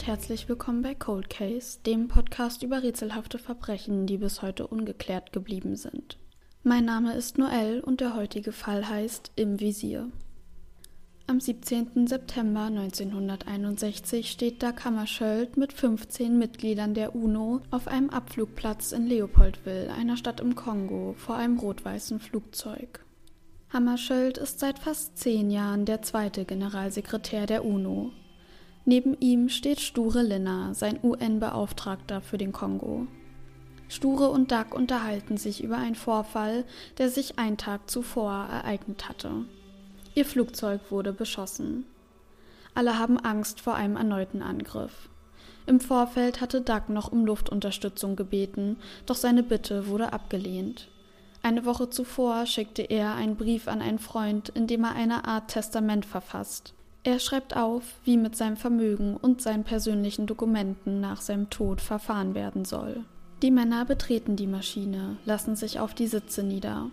und herzlich willkommen bei Cold Case, dem Podcast über rätselhafte Verbrechen, die bis heute ungeklärt geblieben sind. Mein Name ist Noel und der heutige Fall heißt Im Visier. Am 17. September 1961 steht Dag Hammarskjöld mit 15 Mitgliedern der UNO auf einem Abflugplatz in Leopoldville, einer Stadt im Kongo, vor einem rot-weißen Flugzeug. Hammarskjöld ist seit fast zehn Jahren der zweite Generalsekretär der UNO. Neben ihm steht Sture Linner, sein UN-Beauftragter für den Kongo. Sture und Duck unterhalten sich über einen Vorfall, der sich einen Tag zuvor ereignet hatte. Ihr Flugzeug wurde beschossen. Alle haben Angst vor einem erneuten Angriff. Im Vorfeld hatte Duck noch um Luftunterstützung gebeten, doch seine Bitte wurde abgelehnt. Eine Woche zuvor schickte er einen Brief an einen Freund, in dem er eine Art Testament verfasst. Er schreibt auf, wie mit seinem Vermögen und seinen persönlichen Dokumenten nach seinem Tod verfahren werden soll. Die Männer betreten die Maschine, lassen sich auf die Sitze nieder.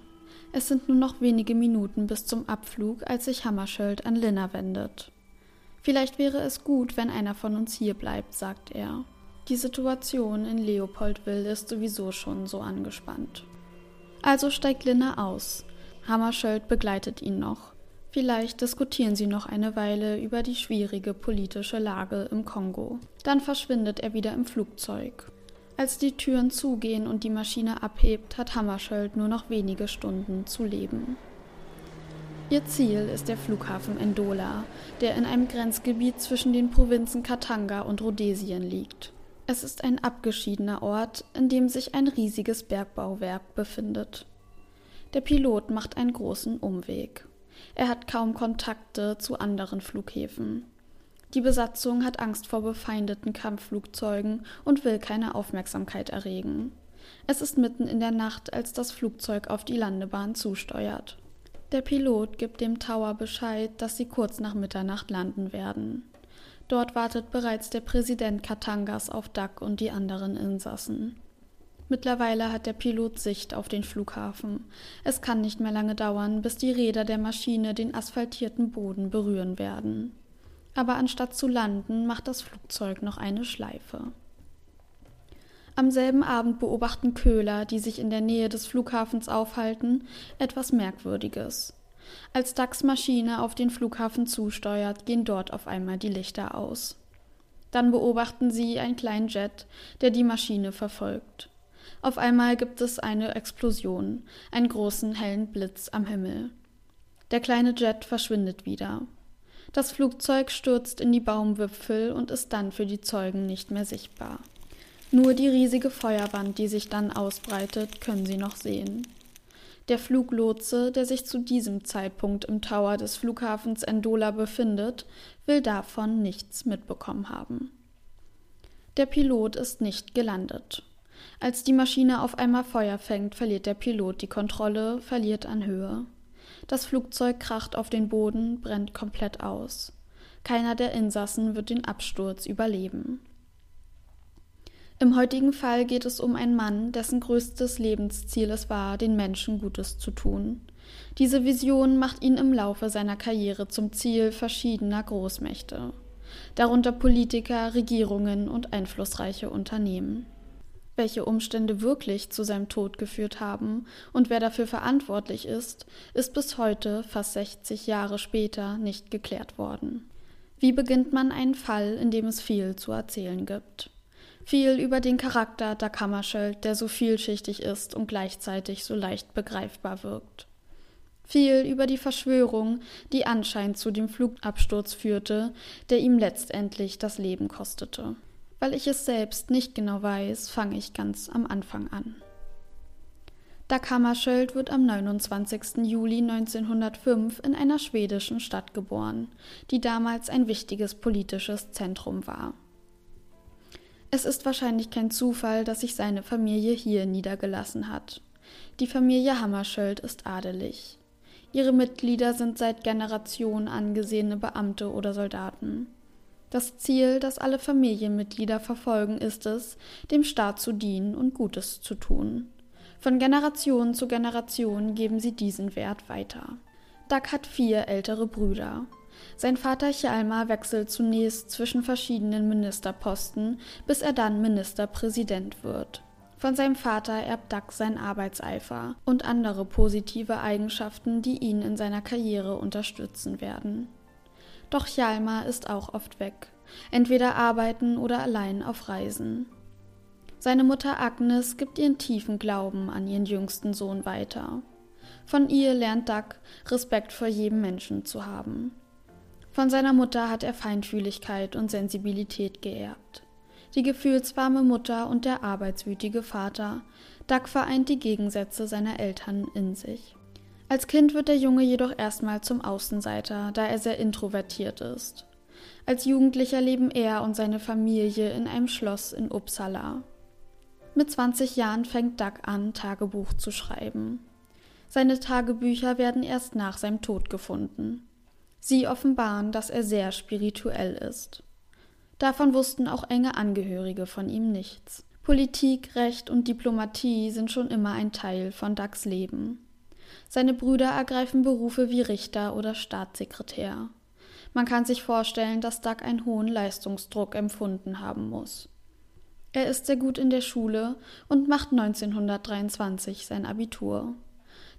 Es sind nur noch wenige Minuten bis zum Abflug, als sich Hammarskjöld an Linna wendet. Vielleicht wäre es gut, wenn einer von uns hier bleibt, sagt er. Die Situation in Leopoldville ist sowieso schon so angespannt. Also steigt Linna aus. Hammarskjöld begleitet ihn noch. Vielleicht diskutieren sie noch eine Weile über die schwierige politische Lage im Kongo. Dann verschwindet er wieder im Flugzeug. Als die Türen zugehen und die Maschine abhebt, hat Hammarskjöld nur noch wenige Stunden zu leben. Ihr Ziel ist der Flughafen Endola, der in einem Grenzgebiet zwischen den Provinzen Katanga und Rhodesien liegt. Es ist ein abgeschiedener Ort, in dem sich ein riesiges Bergbauwerk befindet. Der Pilot macht einen großen Umweg. Er hat kaum Kontakte zu anderen Flughäfen. Die Besatzung hat Angst vor befeindeten Kampfflugzeugen und will keine Aufmerksamkeit erregen. Es ist mitten in der Nacht, als das Flugzeug auf die Landebahn zusteuert. Der Pilot gibt dem Tower Bescheid, dass sie kurz nach Mitternacht landen werden. Dort wartet bereits der Präsident Katangas auf Duck und die anderen Insassen. Mittlerweile hat der Pilot Sicht auf den Flughafen. Es kann nicht mehr lange dauern, bis die Räder der Maschine den asphaltierten Boden berühren werden. Aber anstatt zu landen, macht das Flugzeug noch eine Schleife. Am selben Abend beobachten Köhler, die sich in der Nähe des Flughafens aufhalten, etwas Merkwürdiges. Als Ducks Maschine auf den Flughafen zusteuert, gehen dort auf einmal die Lichter aus. Dann beobachten sie einen kleinen Jet, der die Maschine verfolgt. Auf einmal gibt es eine Explosion, einen großen hellen Blitz am Himmel. Der kleine Jet verschwindet wieder. Das Flugzeug stürzt in die Baumwipfel und ist dann für die Zeugen nicht mehr sichtbar. Nur die riesige Feuerwand, die sich dann ausbreitet, können sie noch sehen. Der Fluglotse, der sich zu diesem Zeitpunkt im Tower des Flughafens Endola befindet, will davon nichts mitbekommen haben. Der Pilot ist nicht gelandet. Als die Maschine auf einmal Feuer fängt, verliert der Pilot die Kontrolle, verliert an Höhe. Das Flugzeug kracht auf den Boden, brennt komplett aus. Keiner der Insassen wird den Absturz überleben. Im heutigen Fall geht es um einen Mann, dessen größtes Lebensziel es war, den Menschen Gutes zu tun. Diese Vision macht ihn im Laufe seiner Karriere zum Ziel verschiedener Großmächte, darunter Politiker, Regierungen und einflussreiche Unternehmen. Welche Umstände wirklich zu seinem Tod geführt haben und wer dafür verantwortlich ist, ist bis heute, fast 60 Jahre später, nicht geklärt worden. Wie beginnt man einen Fall, in dem es viel zu erzählen gibt? Viel über den Charakter der Kammerschild, der so vielschichtig ist und gleichzeitig so leicht begreifbar wirkt. Viel über die Verschwörung, die anscheinend zu dem Flugabsturz führte, der ihm letztendlich das Leben kostete. Weil ich es selbst nicht genau weiß, fange ich ganz am Anfang an. Dag Hammarskjöld wird am 29. Juli 1905 in einer schwedischen Stadt geboren, die damals ein wichtiges politisches Zentrum war. Es ist wahrscheinlich kein Zufall, dass sich seine Familie hier niedergelassen hat. Die Familie Hammarskjöld ist adelig. Ihre Mitglieder sind seit Generationen angesehene Beamte oder Soldaten. Das Ziel, das alle Familienmitglieder verfolgen, ist es, dem Staat zu dienen und Gutes zu tun. Von Generation zu Generation geben sie diesen Wert weiter. Doug hat vier ältere Brüder. Sein Vater Chalmer wechselt zunächst zwischen verschiedenen Ministerposten, bis er dann Ministerpräsident wird. Von seinem Vater erbt Duck sein Arbeitseifer und andere positive Eigenschaften, die ihn in seiner Karriere unterstützen werden. Doch Hjalmar ist auch oft weg, entweder arbeiten oder allein auf Reisen. Seine Mutter Agnes gibt ihren tiefen Glauben an ihren jüngsten Sohn weiter. Von ihr lernt Duck, Respekt vor jedem Menschen zu haben. Von seiner Mutter hat er Feinfühligkeit und Sensibilität geerbt. Die gefühlswarme Mutter und der arbeitswütige Vater. Duck vereint die Gegensätze seiner Eltern in sich. Als Kind wird der Junge jedoch erstmal zum Außenseiter, da er sehr introvertiert ist. Als Jugendlicher leben er und seine Familie in einem Schloss in Uppsala. Mit 20 Jahren fängt Duck an, Tagebuch zu schreiben. Seine Tagebücher werden erst nach seinem Tod gefunden. Sie offenbaren, dass er sehr spirituell ist. Davon wussten auch enge Angehörige von ihm nichts. Politik, Recht und Diplomatie sind schon immer ein Teil von Ducks Leben. Seine Brüder ergreifen Berufe wie Richter oder Staatssekretär. Man kann sich vorstellen, dass Duck einen hohen Leistungsdruck empfunden haben muss. Er ist sehr gut in der Schule und macht 1923 sein Abitur.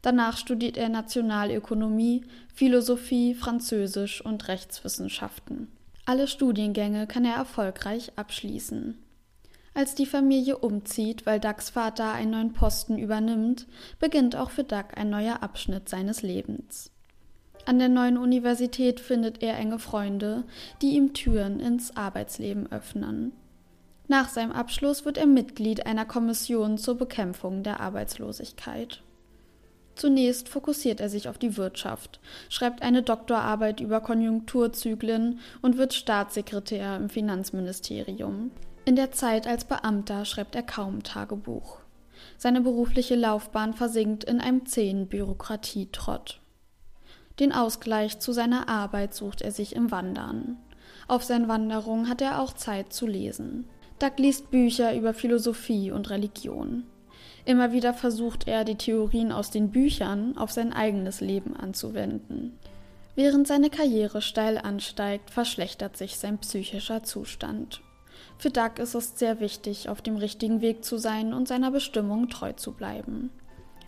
Danach studiert er Nationalökonomie, Philosophie, Französisch und Rechtswissenschaften. Alle Studiengänge kann er erfolgreich abschließen. Als die Familie umzieht, weil Ducks Vater einen neuen Posten übernimmt, beginnt auch für Duck ein neuer Abschnitt seines Lebens. An der neuen Universität findet er enge Freunde, die ihm Türen ins Arbeitsleben öffnen. Nach seinem Abschluss wird er Mitglied einer Kommission zur Bekämpfung der Arbeitslosigkeit. Zunächst fokussiert er sich auf die Wirtschaft, schreibt eine Doktorarbeit über Konjunkturzyklen und wird Staatssekretär im Finanzministerium. In der Zeit als Beamter schreibt er kaum Tagebuch. Seine berufliche Laufbahn versinkt in einem zähen Bürokratietrott. Den Ausgleich zu seiner Arbeit sucht er sich im Wandern. Auf seinen Wanderungen hat er auch Zeit zu lesen. Doug liest Bücher über Philosophie und Religion. Immer wieder versucht er, die Theorien aus den Büchern auf sein eigenes Leben anzuwenden. Während seine Karriere steil ansteigt, verschlechtert sich sein psychischer Zustand. Für Doug ist es sehr wichtig, auf dem richtigen Weg zu sein und seiner Bestimmung treu zu bleiben.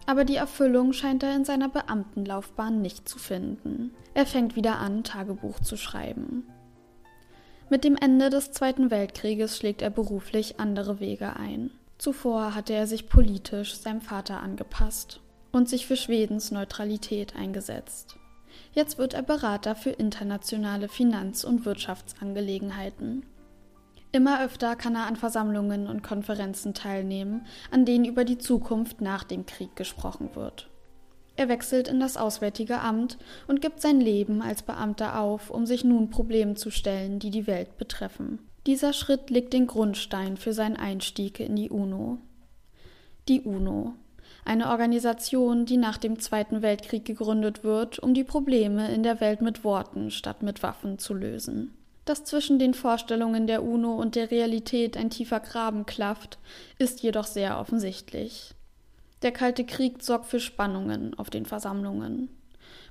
Aber die Erfüllung scheint er in seiner Beamtenlaufbahn nicht zu finden. Er fängt wieder an, Tagebuch zu schreiben. Mit dem Ende des Zweiten Weltkrieges schlägt er beruflich andere Wege ein. Zuvor hatte er sich politisch seinem Vater angepasst und sich für Schwedens Neutralität eingesetzt. Jetzt wird er Berater für internationale Finanz- und Wirtschaftsangelegenheiten. Immer öfter kann er an Versammlungen und Konferenzen teilnehmen, an denen über die Zukunft nach dem Krieg gesprochen wird. Er wechselt in das Auswärtige Amt und gibt sein Leben als Beamter auf, um sich nun Problemen zu stellen, die die Welt betreffen. Dieser Schritt legt den Grundstein für seinen Einstieg in die UNO. Die UNO, eine Organisation, die nach dem Zweiten Weltkrieg gegründet wird, um die Probleme in der Welt mit Worten statt mit Waffen zu lösen. Dass zwischen den Vorstellungen der UNO und der Realität ein tiefer Graben klafft, ist jedoch sehr offensichtlich. Der Kalte Krieg sorgt für Spannungen auf den Versammlungen.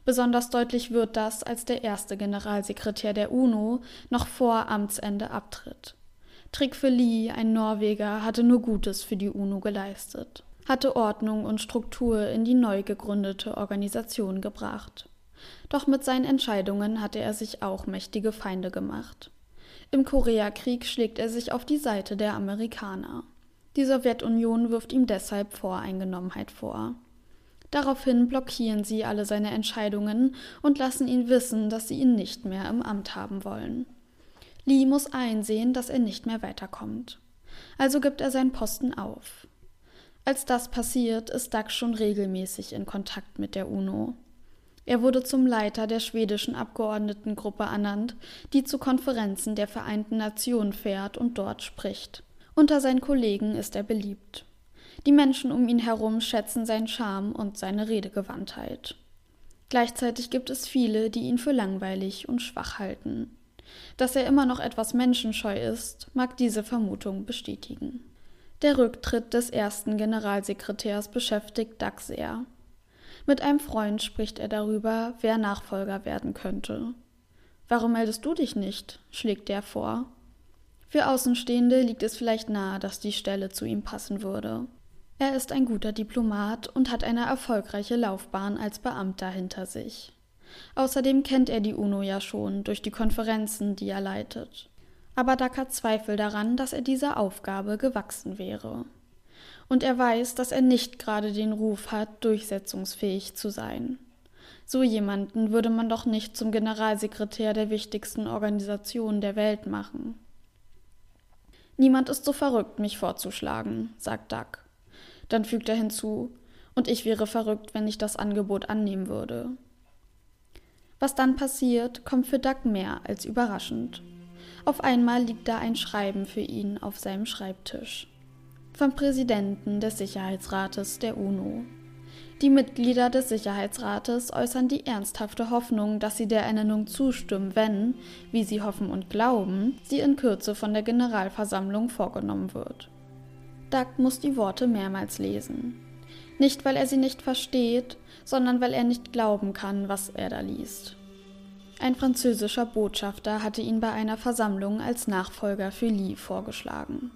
Besonders deutlich wird das, als der erste Generalsekretär der UNO noch vor Amtsende abtritt. Trygve ein Norweger, hatte nur Gutes für die UNO geleistet, hatte Ordnung und Struktur in die neu gegründete Organisation gebracht. Doch mit seinen Entscheidungen hatte er sich auch mächtige Feinde gemacht. Im Koreakrieg schlägt er sich auf die Seite der Amerikaner. Die Sowjetunion wirft ihm deshalb Voreingenommenheit vor. Daraufhin blockieren sie alle seine Entscheidungen und lassen ihn wissen, dass sie ihn nicht mehr im Amt haben wollen. Lee muss einsehen, dass er nicht mehr weiterkommt. Also gibt er seinen Posten auf. Als das passiert, ist Doug schon regelmäßig in Kontakt mit der UNO. Er wurde zum Leiter der schwedischen Abgeordnetengruppe ernannt, die zu Konferenzen der Vereinten Nationen fährt und dort spricht. Unter seinen Kollegen ist er beliebt. Die Menschen um ihn herum schätzen seinen Charme und seine Redegewandtheit. Gleichzeitig gibt es viele, die ihn für langweilig und schwach halten. Dass er immer noch etwas menschenscheu ist, mag diese Vermutung bestätigen. Der Rücktritt des ersten Generalsekretärs beschäftigt Doug sehr. Mit einem Freund spricht er darüber, wer Nachfolger werden könnte. Warum meldest du dich nicht? schlägt er vor. Für Außenstehende liegt es vielleicht nahe, dass die Stelle zu ihm passen würde. Er ist ein guter Diplomat und hat eine erfolgreiche Laufbahn als Beamter hinter sich. Außerdem kennt er die UNO ja schon durch die Konferenzen, die er leitet. Aber hat Zweifel daran, dass er dieser Aufgabe gewachsen wäre. Und er weiß, dass er nicht gerade den Ruf hat, durchsetzungsfähig zu sein. So jemanden würde man doch nicht zum Generalsekretär der wichtigsten Organisation der Welt machen. Niemand ist so verrückt, mich vorzuschlagen, sagt Duck. Dann fügt er hinzu, und ich wäre verrückt, wenn ich das Angebot annehmen würde. Was dann passiert, kommt für Duck mehr als überraschend. Auf einmal liegt da ein Schreiben für ihn auf seinem Schreibtisch. Vom Präsidenten des Sicherheitsrates der UNO. Die Mitglieder des Sicherheitsrates äußern die ernsthafte Hoffnung, dass sie der Ernennung zustimmen, wenn, wie sie hoffen und glauben, sie in Kürze von der Generalversammlung vorgenommen wird. Doug muss die Worte mehrmals lesen. Nicht, weil er sie nicht versteht, sondern weil er nicht glauben kann, was er da liest. Ein französischer Botschafter hatte ihn bei einer Versammlung als Nachfolger für Lee vorgeschlagen.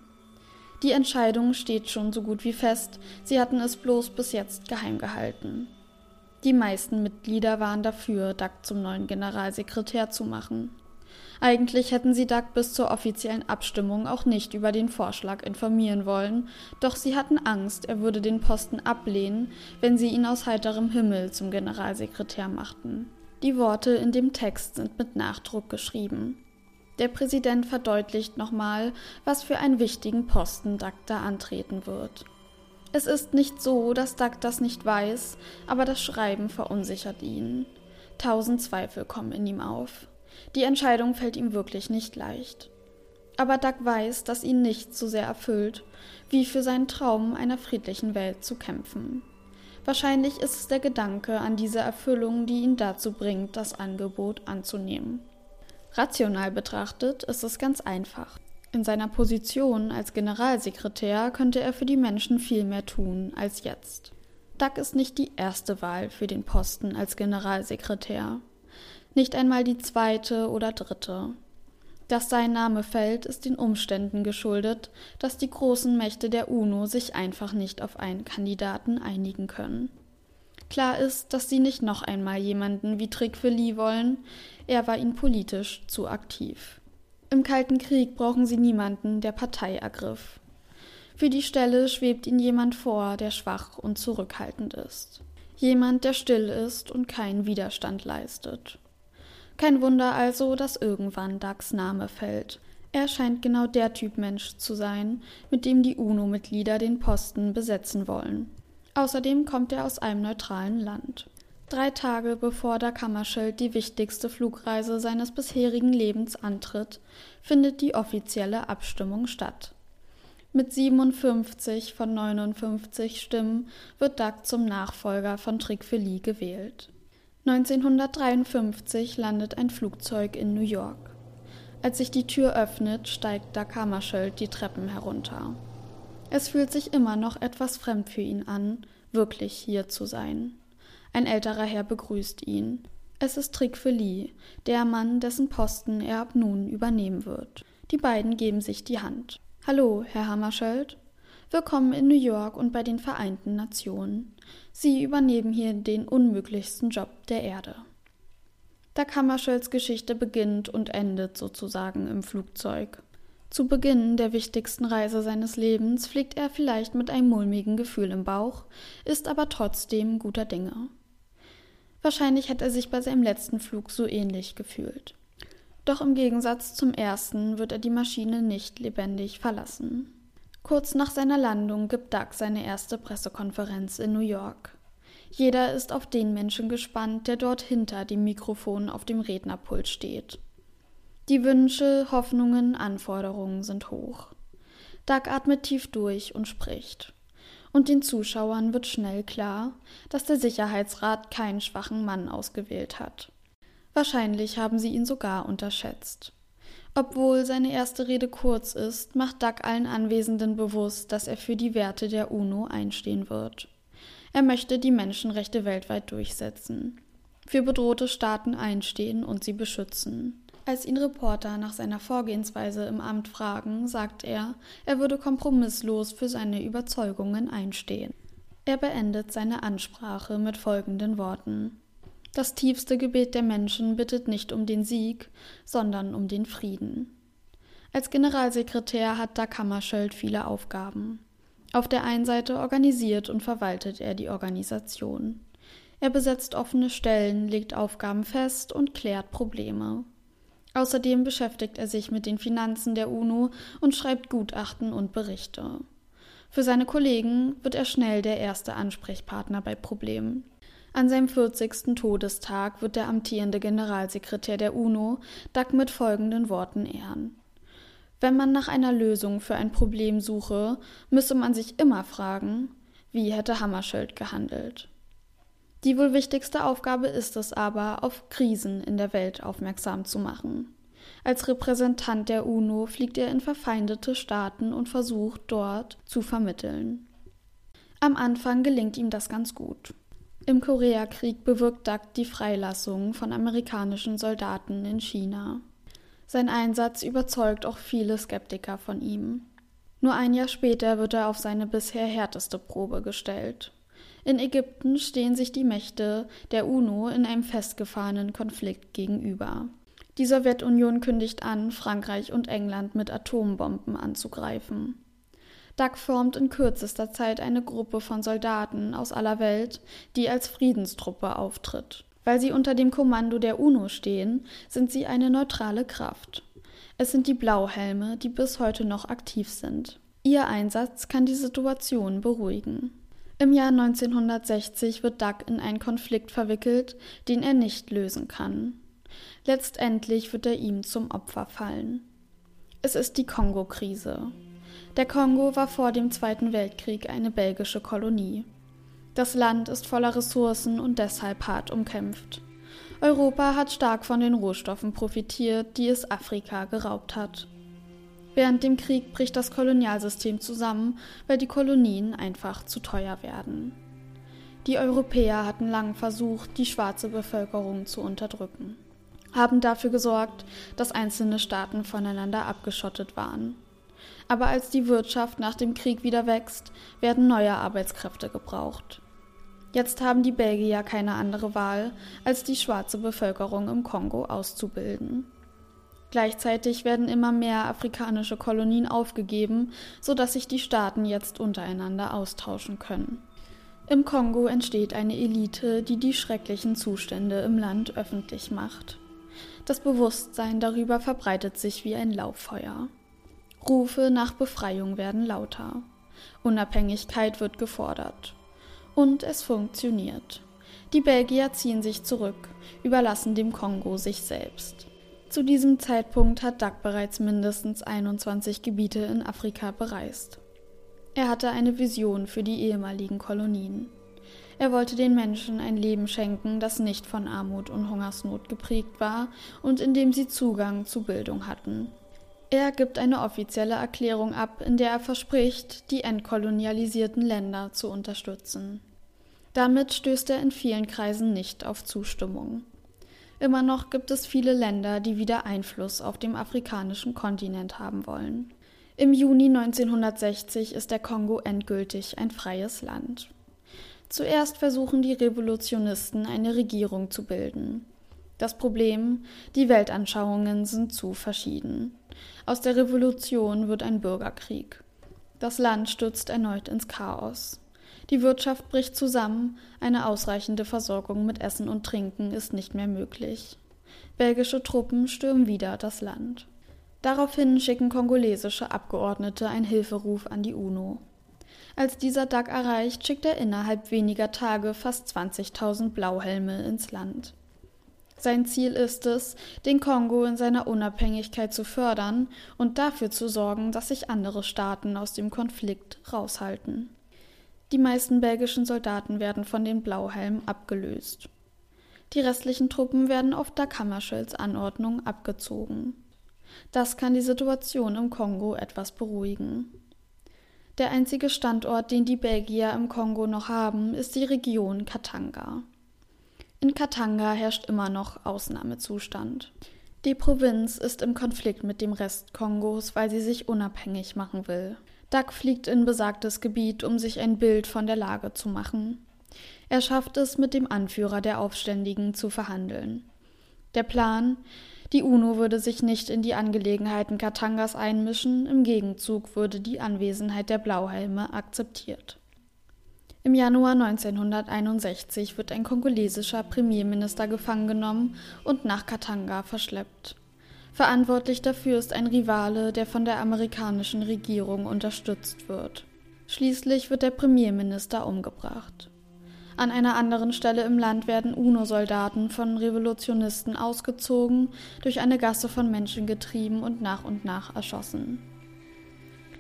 Die Entscheidung steht schon so gut wie fest, sie hatten es bloß bis jetzt geheim gehalten. Die meisten Mitglieder waren dafür, Duck zum neuen Generalsekretär zu machen. Eigentlich hätten sie Duck bis zur offiziellen Abstimmung auch nicht über den Vorschlag informieren wollen, doch sie hatten Angst, er würde den Posten ablehnen, wenn sie ihn aus heiterem Himmel zum Generalsekretär machten. Die Worte in dem Text sind mit Nachdruck geschrieben. Der Präsident verdeutlicht nochmal, was für einen wichtigen Posten Duck da antreten wird. Es ist nicht so, dass Duck das nicht weiß, aber das Schreiben verunsichert ihn. Tausend Zweifel kommen in ihm auf. Die Entscheidung fällt ihm wirklich nicht leicht. Aber Duck weiß, dass ihn nichts so sehr erfüllt, wie für seinen Traum einer friedlichen Welt zu kämpfen. Wahrscheinlich ist es der Gedanke an diese Erfüllung, die ihn dazu bringt, das Angebot anzunehmen. Rational betrachtet ist es ganz einfach. In seiner Position als Generalsekretär könnte er für die Menschen viel mehr tun als jetzt. Duck ist nicht die erste Wahl für den Posten als Generalsekretär nicht einmal die zweite oder dritte. Dass sein Name fällt, ist den Umständen geschuldet, dass die großen Mächte der UNO sich einfach nicht auf einen Kandidaten einigen können. Klar ist, dass sie nicht noch einmal jemanden wie Trick Lee wollen, er war ihnen politisch zu aktiv. Im Kalten Krieg brauchen sie niemanden, der Partei ergriff. Für die Stelle schwebt ihnen jemand vor, der schwach und zurückhaltend ist. Jemand, der still ist und keinen Widerstand leistet. Kein Wunder also, dass irgendwann Ducks Name fällt. Er scheint genau der Typ Mensch zu sein, mit dem die UNO-Mitglieder den Posten besetzen wollen. Außerdem kommt er aus einem neutralen Land. Drei Tage bevor der Kammerschild die wichtigste Flugreise seines bisherigen Lebens antritt, findet die offizielle Abstimmung statt. Mit 57 von 59 Stimmen wird Duck zum Nachfolger von Trick Lee gewählt. 1953 landet ein Flugzeug in New York. Als sich die Tür öffnet, steigt Dag Hammarskjöld die Treppen herunter. Es fühlt sich immer noch etwas fremd für ihn an, wirklich hier zu sein. Ein älterer Herr begrüßt ihn. Es ist Trick für Lee, der Mann, dessen Posten er ab nun übernehmen wird. Die beiden geben sich die Hand. Hallo, Herr Hammarskjöld. Willkommen in New York und bei den Vereinten Nationen. Sie übernehmen hier den unmöglichsten Job der Erde. Da Kammerschölds Geschichte beginnt und endet sozusagen im Flugzeug. Zu Beginn der wichtigsten Reise seines Lebens fliegt er vielleicht mit einem mulmigen Gefühl im Bauch, ist aber trotzdem guter Dinge. Wahrscheinlich hat er sich bei seinem letzten Flug so ähnlich gefühlt. Doch im Gegensatz zum ersten wird er die Maschine nicht lebendig verlassen. Kurz nach seiner Landung gibt Doug seine erste Pressekonferenz in New York. Jeder ist auf den Menschen gespannt, der dort hinter dem Mikrofon auf dem Rednerpult steht. Die Wünsche, Hoffnungen, Anforderungen sind hoch. Doug atmet tief durch und spricht. Und den Zuschauern wird schnell klar, dass der Sicherheitsrat keinen schwachen Mann ausgewählt hat. Wahrscheinlich haben sie ihn sogar unterschätzt. Obwohl seine erste Rede kurz ist, macht Duck allen Anwesenden bewusst, dass er für die Werte der UNO einstehen wird. Er möchte die Menschenrechte weltweit durchsetzen, für bedrohte Staaten einstehen und sie beschützen. Als ihn Reporter nach seiner Vorgehensweise im Amt fragen, sagt er, er würde kompromisslos für seine Überzeugungen einstehen. Er beendet seine Ansprache mit folgenden Worten Das tiefste Gebet der Menschen bittet nicht um den Sieg, sondern um den Frieden. Als Generalsekretär hat Dag Hammarskjöld viele Aufgaben. Auf der einen Seite organisiert und verwaltet er die Organisation. Er besetzt offene Stellen, legt Aufgaben fest und klärt Probleme. Außerdem beschäftigt er sich mit den Finanzen der UNO und schreibt Gutachten und Berichte. Für seine Kollegen wird er schnell der erste Ansprechpartner bei Problemen. An seinem 40. Todestag wird der amtierende Generalsekretär der UNO Dag mit folgenden Worten ehren. Wenn man nach einer Lösung für ein Problem suche, müsse man sich immer fragen, wie hätte Hammarskjöld gehandelt. Die wohl wichtigste Aufgabe ist es aber, auf Krisen in der Welt aufmerksam zu machen. Als Repräsentant der UNO fliegt er in verfeindete Staaten und versucht dort zu vermitteln. Am Anfang gelingt ihm das ganz gut. Im Koreakrieg bewirkt Dak die Freilassung von amerikanischen Soldaten in China. Sein Einsatz überzeugt auch viele Skeptiker von ihm. Nur ein Jahr später wird er auf seine bisher härteste Probe gestellt. In Ägypten stehen sich die Mächte der UNO in einem festgefahrenen Konflikt gegenüber. Die Sowjetunion kündigt an, Frankreich und England mit Atombomben anzugreifen. Duck formt in kürzester Zeit eine Gruppe von Soldaten aus aller Welt, die als Friedenstruppe auftritt. Weil sie unter dem Kommando der UNO stehen, sind sie eine neutrale Kraft. Es sind die Blauhelme, die bis heute noch aktiv sind. Ihr Einsatz kann die Situation beruhigen. Im Jahr 1960 wird Doug in einen Konflikt verwickelt, den er nicht lösen kann. Letztendlich wird er ihm zum Opfer fallen. Es ist die Kongo-Krise. Der Kongo war vor dem Zweiten Weltkrieg eine belgische Kolonie. Das Land ist voller Ressourcen und deshalb hart umkämpft. Europa hat stark von den Rohstoffen profitiert, die es Afrika geraubt hat. Während dem Krieg bricht das Kolonialsystem zusammen, weil die Kolonien einfach zu teuer werden. Die Europäer hatten lang versucht, die schwarze Bevölkerung zu unterdrücken, haben dafür gesorgt, dass einzelne Staaten voneinander abgeschottet waren. Aber als die Wirtschaft nach dem Krieg wieder wächst, werden neue Arbeitskräfte gebraucht. Jetzt haben die Belgier keine andere Wahl, als die schwarze Bevölkerung im Kongo auszubilden. Gleichzeitig werden immer mehr afrikanische Kolonien aufgegeben, sodass sich die Staaten jetzt untereinander austauschen können. Im Kongo entsteht eine Elite, die die schrecklichen Zustände im Land öffentlich macht. Das Bewusstsein darüber verbreitet sich wie ein Lauffeuer. Rufe nach Befreiung werden lauter. Unabhängigkeit wird gefordert. Und es funktioniert. Die Belgier ziehen sich zurück, überlassen dem Kongo sich selbst. Zu diesem Zeitpunkt hat Duck bereits mindestens 21 Gebiete in Afrika bereist. Er hatte eine Vision für die ehemaligen Kolonien. Er wollte den Menschen ein Leben schenken, das nicht von Armut und Hungersnot geprägt war und in dem sie Zugang zu Bildung hatten. Er gibt eine offizielle Erklärung ab, in der er verspricht, die entkolonialisierten Länder zu unterstützen. Damit stößt er in vielen Kreisen nicht auf Zustimmung. Immer noch gibt es viele Länder, die wieder Einfluss auf dem afrikanischen Kontinent haben wollen. Im Juni 1960 ist der Kongo endgültig ein freies Land. Zuerst versuchen die Revolutionisten eine Regierung zu bilden. Das Problem, die Weltanschauungen sind zu verschieden. Aus der Revolution wird ein Bürgerkrieg. Das Land stürzt erneut ins Chaos. Die Wirtschaft bricht zusammen, eine ausreichende Versorgung mit Essen und Trinken ist nicht mehr möglich. Belgische Truppen stürmen wieder das Land. Daraufhin schicken kongolesische Abgeordnete einen Hilferuf an die UNO. Als dieser DAG erreicht, schickt er innerhalb weniger Tage fast 20.000 Blauhelme ins Land. Sein Ziel ist es, den Kongo in seiner Unabhängigkeit zu fördern und dafür zu sorgen, dass sich andere Staaten aus dem Konflikt raushalten. Die meisten belgischen Soldaten werden von den Blauhelmen abgelöst. Die restlichen Truppen werden auf Dag Hammarskjölds Anordnung abgezogen. Das kann die Situation im Kongo etwas beruhigen. Der einzige Standort, den die Belgier im Kongo noch haben, ist die Region Katanga. In Katanga herrscht immer noch Ausnahmezustand. Die Provinz ist im Konflikt mit dem Rest Kongos, weil sie sich unabhängig machen will. Duck fliegt in besagtes Gebiet, um sich ein Bild von der Lage zu machen. Er schafft es, mit dem Anführer der Aufständigen zu verhandeln. Der Plan, die UNO würde sich nicht in die Angelegenheiten Katangas einmischen, im Gegenzug würde die Anwesenheit der Blauhelme akzeptiert. Im Januar 1961 wird ein kongolesischer Premierminister gefangen genommen und nach Katanga verschleppt. Verantwortlich dafür ist ein Rivale, der von der amerikanischen Regierung unterstützt wird. Schließlich wird der Premierminister umgebracht. An einer anderen Stelle im Land werden UNO-Soldaten von Revolutionisten ausgezogen, durch eine Gasse von Menschen getrieben und nach und nach erschossen.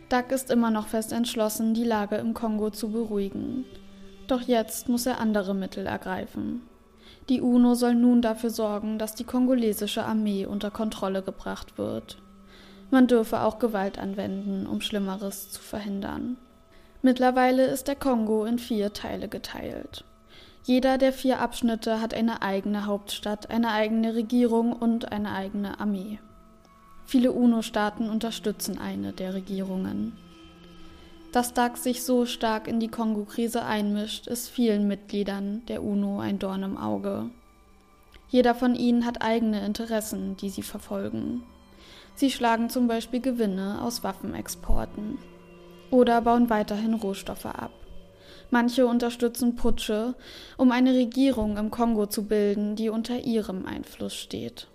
Duck ist immer noch fest entschlossen, die Lage im Kongo zu beruhigen. Doch jetzt muss er andere Mittel ergreifen. Die UNO soll nun dafür sorgen, dass die kongolesische Armee unter Kontrolle gebracht wird. Man dürfe auch Gewalt anwenden, um Schlimmeres zu verhindern. Mittlerweile ist der Kongo in vier Teile geteilt. Jeder der vier Abschnitte hat eine eigene Hauptstadt, eine eigene Regierung und eine eigene Armee. Viele UNO-Staaten unterstützen eine der Regierungen. Dass DAC sich so stark in die Kongo-Krise einmischt, ist vielen Mitgliedern der UNO ein Dorn im Auge. Jeder von ihnen hat eigene Interessen, die sie verfolgen. Sie schlagen zum Beispiel Gewinne aus Waffenexporten oder bauen weiterhin Rohstoffe ab. Manche unterstützen Putsche, um eine Regierung im Kongo zu bilden, die unter ihrem Einfluss steht.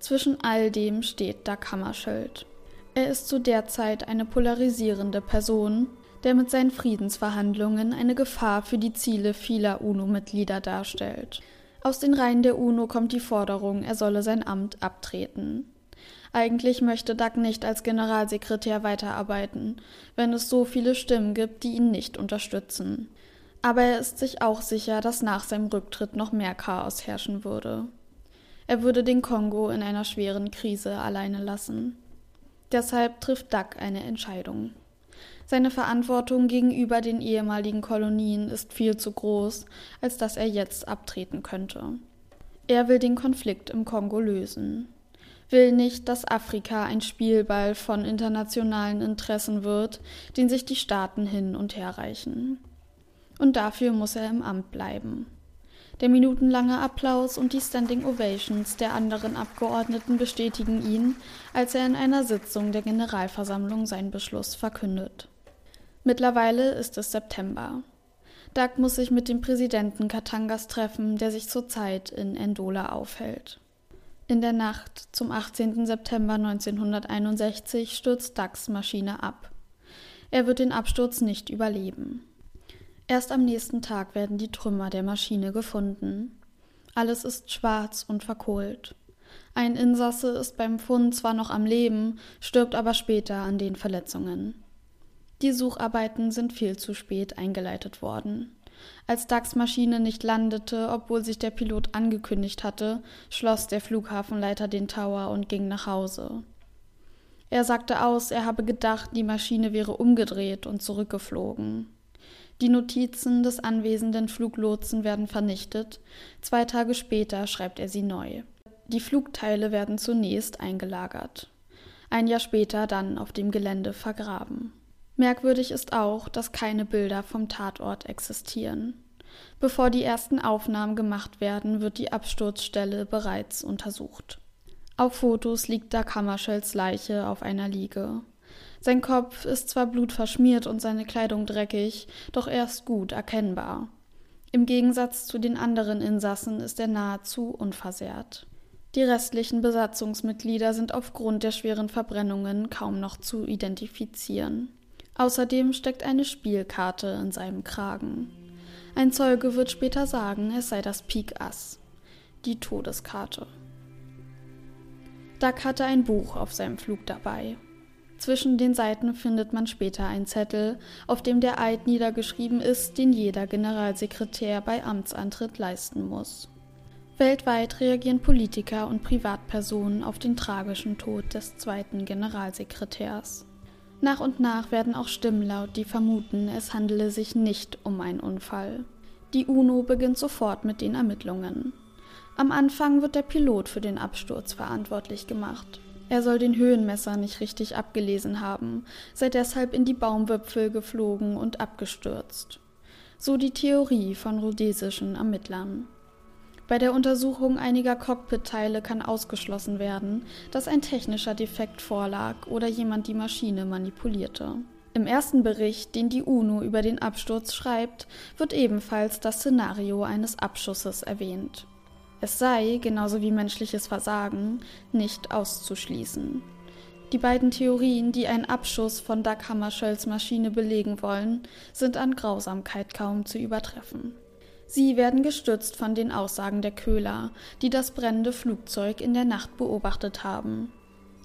Zwischen all dem steht Dag Hammarskjöld. Er ist zu der Zeit eine polarisierende Person, der mit seinen Friedensverhandlungen eine Gefahr für die Ziele vieler UNO-Mitglieder darstellt. Aus den Reihen der UNO kommt die Forderung, er solle sein Amt abtreten. Eigentlich möchte Dag nicht als Generalsekretär weiterarbeiten, wenn es so viele Stimmen gibt, die ihn nicht unterstützen. Aber er ist sich auch sicher, dass nach seinem Rücktritt noch mehr Chaos herrschen würde. Er würde den Kongo in einer schweren Krise alleine lassen. Deshalb trifft Duck eine Entscheidung. Seine Verantwortung gegenüber den ehemaligen Kolonien ist viel zu groß, als dass er jetzt abtreten könnte. Er will den Konflikt im Kongo lösen, will nicht, dass Afrika ein Spielball von internationalen Interessen wird, den sich die Staaten hin und her reichen. Und dafür muss er im Amt bleiben. Der minutenlange Applaus und die Standing Ovations der anderen Abgeordneten bestätigen ihn, als er in einer Sitzung der Generalversammlung seinen Beschluss verkündet. Mittlerweile ist es September. Doug muss sich mit dem Präsidenten Katangas treffen, der sich zurzeit in Endola aufhält. In der Nacht zum 18. September 1961 stürzt Dougs Maschine ab. Er wird den Absturz nicht überleben. Erst am nächsten Tag werden die Trümmer der Maschine gefunden. Alles ist schwarz und verkohlt. Ein Insasse ist beim Fund zwar noch am Leben, stirbt aber später an den Verletzungen. Die Sucharbeiten sind viel zu spät eingeleitet worden. Als DAX Maschine nicht landete, obwohl sich der Pilot angekündigt hatte, schloss der Flughafenleiter den Tower und ging nach Hause. Er sagte aus, er habe gedacht, die Maschine wäre umgedreht und zurückgeflogen. Die Notizen des anwesenden Fluglotsen werden vernichtet. Zwei Tage später schreibt er sie neu. Die Flugteile werden zunächst eingelagert. Ein Jahr später dann auf dem Gelände vergraben. Merkwürdig ist auch, dass keine Bilder vom Tatort existieren. Bevor die ersten Aufnahmen gemacht werden, wird die Absturzstelle bereits untersucht. Auf Fotos liegt da Kammerschells Leiche auf einer Liege. Sein Kopf ist zwar blutverschmiert und seine Kleidung dreckig, doch er ist gut erkennbar. Im Gegensatz zu den anderen Insassen ist er nahezu unversehrt. Die restlichen Besatzungsmitglieder sind aufgrund der schweren Verbrennungen kaum noch zu identifizieren. Außerdem steckt eine Spielkarte in seinem Kragen. Ein Zeuge wird später sagen, es sei das Pik Ass, die Todeskarte. Duck hatte ein Buch auf seinem Flug dabei zwischen den Seiten findet man später einen Zettel, auf dem der Eid niedergeschrieben ist, den jeder Generalsekretär bei Amtsantritt leisten muss. Weltweit reagieren Politiker und Privatpersonen auf den tragischen Tod des zweiten Generalsekretärs. Nach und nach werden auch Stimmen laut, die vermuten, es handele sich nicht um einen Unfall. Die UNO beginnt sofort mit den Ermittlungen. Am Anfang wird der Pilot für den Absturz verantwortlich gemacht. Er soll den Höhenmesser nicht richtig abgelesen haben, sei deshalb in die Baumwipfel geflogen und abgestürzt. So die Theorie von rhodesischen Ermittlern. Bei der Untersuchung einiger Cockpit-Teile kann ausgeschlossen werden, dass ein technischer Defekt vorlag oder jemand die Maschine manipulierte. Im ersten Bericht, den die UNO über den Absturz schreibt, wird ebenfalls das Szenario eines Abschusses erwähnt. Es sei, genauso wie menschliches Versagen, nicht auszuschließen. Die beiden Theorien, die einen Abschuss von Doug Hammarskjölds Maschine belegen wollen, sind an Grausamkeit kaum zu übertreffen. Sie werden gestützt von den Aussagen der Köhler, die das brennende Flugzeug in der Nacht beobachtet haben.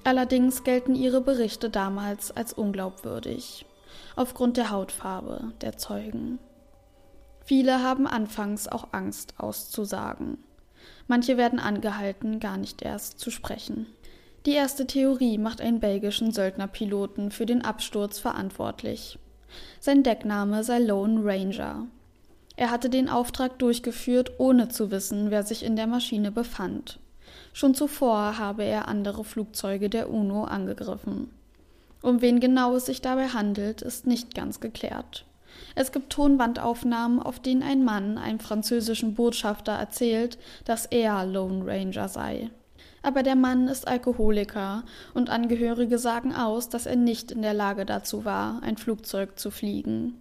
Allerdings gelten ihre Berichte damals als unglaubwürdig, aufgrund der Hautfarbe der Zeugen. Viele haben anfangs auch Angst auszusagen. Manche werden angehalten, gar nicht erst zu sprechen. Die erste Theorie macht einen belgischen Söldnerpiloten für den Absturz verantwortlich. Sein Deckname sei Lone Ranger. Er hatte den Auftrag durchgeführt, ohne zu wissen, wer sich in der Maschine befand. Schon zuvor habe er andere Flugzeuge der UNO angegriffen. Um wen genau es sich dabei handelt, ist nicht ganz geklärt. Es gibt Tonbandaufnahmen, auf denen ein Mann einem französischen Botschafter erzählt, dass er Lone Ranger sei. Aber der Mann ist Alkoholiker und Angehörige sagen aus, dass er nicht in der Lage dazu war, ein Flugzeug zu fliegen.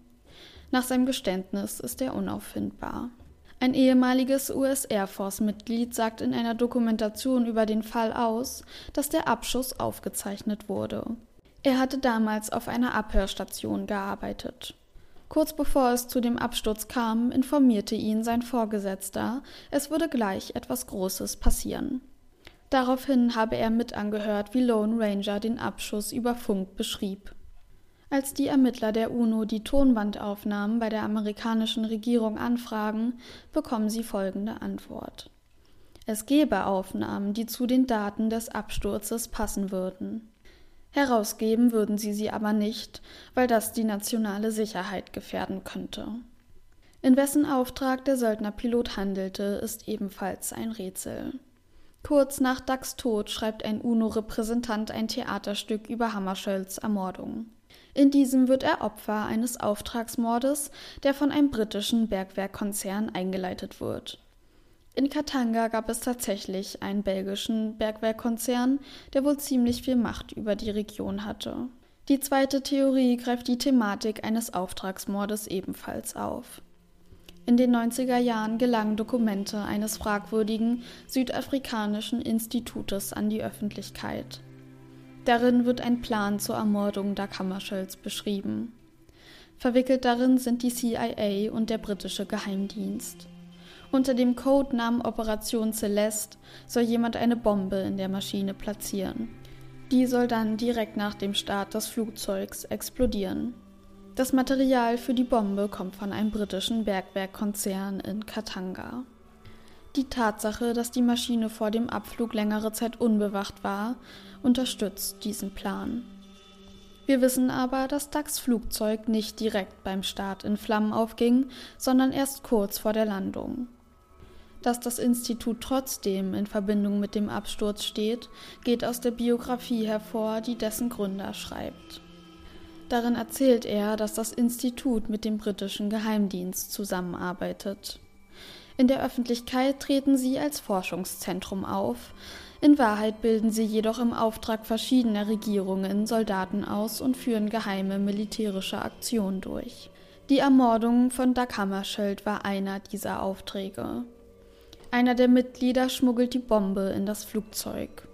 Nach seinem Geständnis ist er unauffindbar. Ein ehemaliges US Air Force-Mitglied sagt in einer Dokumentation über den Fall aus, dass der Abschuss aufgezeichnet wurde. Er hatte damals auf einer Abhörstation gearbeitet. Kurz bevor es zu dem Absturz kam, informierte ihn sein Vorgesetzter, es würde gleich etwas Großes passieren. Daraufhin habe er mitangehört, wie Lone Ranger den Abschuss über Funk beschrieb. Als die Ermittler der UNO die Tonbandaufnahmen bei der amerikanischen Regierung anfragen, bekommen sie folgende Antwort. Es gebe Aufnahmen, die zu den Daten des Absturzes passen würden. Herausgeben würden sie sie aber nicht, weil das die nationale Sicherheit gefährden könnte. In wessen Auftrag der Söldnerpilot handelte, ist ebenfalls ein Rätsel. Kurz nach Ducks Tod schreibt ein UNO-Repräsentant ein Theaterstück über Hammarskjölds Ermordung. In diesem wird er Opfer eines Auftragsmordes, der von einem britischen Bergwerkkonzern eingeleitet wird. In Katanga gab es tatsächlich einen belgischen Bergwerkkonzern, der wohl ziemlich viel Macht über die Region hatte. Die zweite Theorie greift die Thematik eines Auftragsmordes ebenfalls auf. In den 90er Jahren gelangen Dokumente eines fragwürdigen südafrikanischen Institutes an die Öffentlichkeit. Darin wird ein Plan zur Ermordung der Kammerschölz beschrieben. Verwickelt darin sind die CIA und der britische Geheimdienst. Unter dem Codenamen Operation Celeste soll jemand eine Bombe in der Maschine platzieren. Die soll dann direkt nach dem Start des Flugzeugs explodieren. Das Material für die Bombe kommt von einem britischen Bergwerkkonzern in Katanga. Die Tatsache, dass die Maschine vor dem Abflug längere Zeit unbewacht war, unterstützt diesen Plan. Wir wissen aber, dass Ducks Flugzeug nicht direkt beim Start in Flammen aufging, sondern erst kurz vor der Landung. Dass das Institut trotzdem in Verbindung mit dem Absturz steht, geht aus der Biografie hervor, die dessen Gründer schreibt. Darin erzählt er, dass das Institut mit dem britischen Geheimdienst zusammenarbeitet. In der Öffentlichkeit treten sie als Forschungszentrum auf, in Wahrheit bilden sie jedoch im Auftrag verschiedener Regierungen Soldaten aus und führen geheime militärische Aktionen durch. Die Ermordung von Dag Hammarskjöld war einer dieser Aufträge. Einer der Mitglieder schmuggelt die Bombe in das Flugzeug.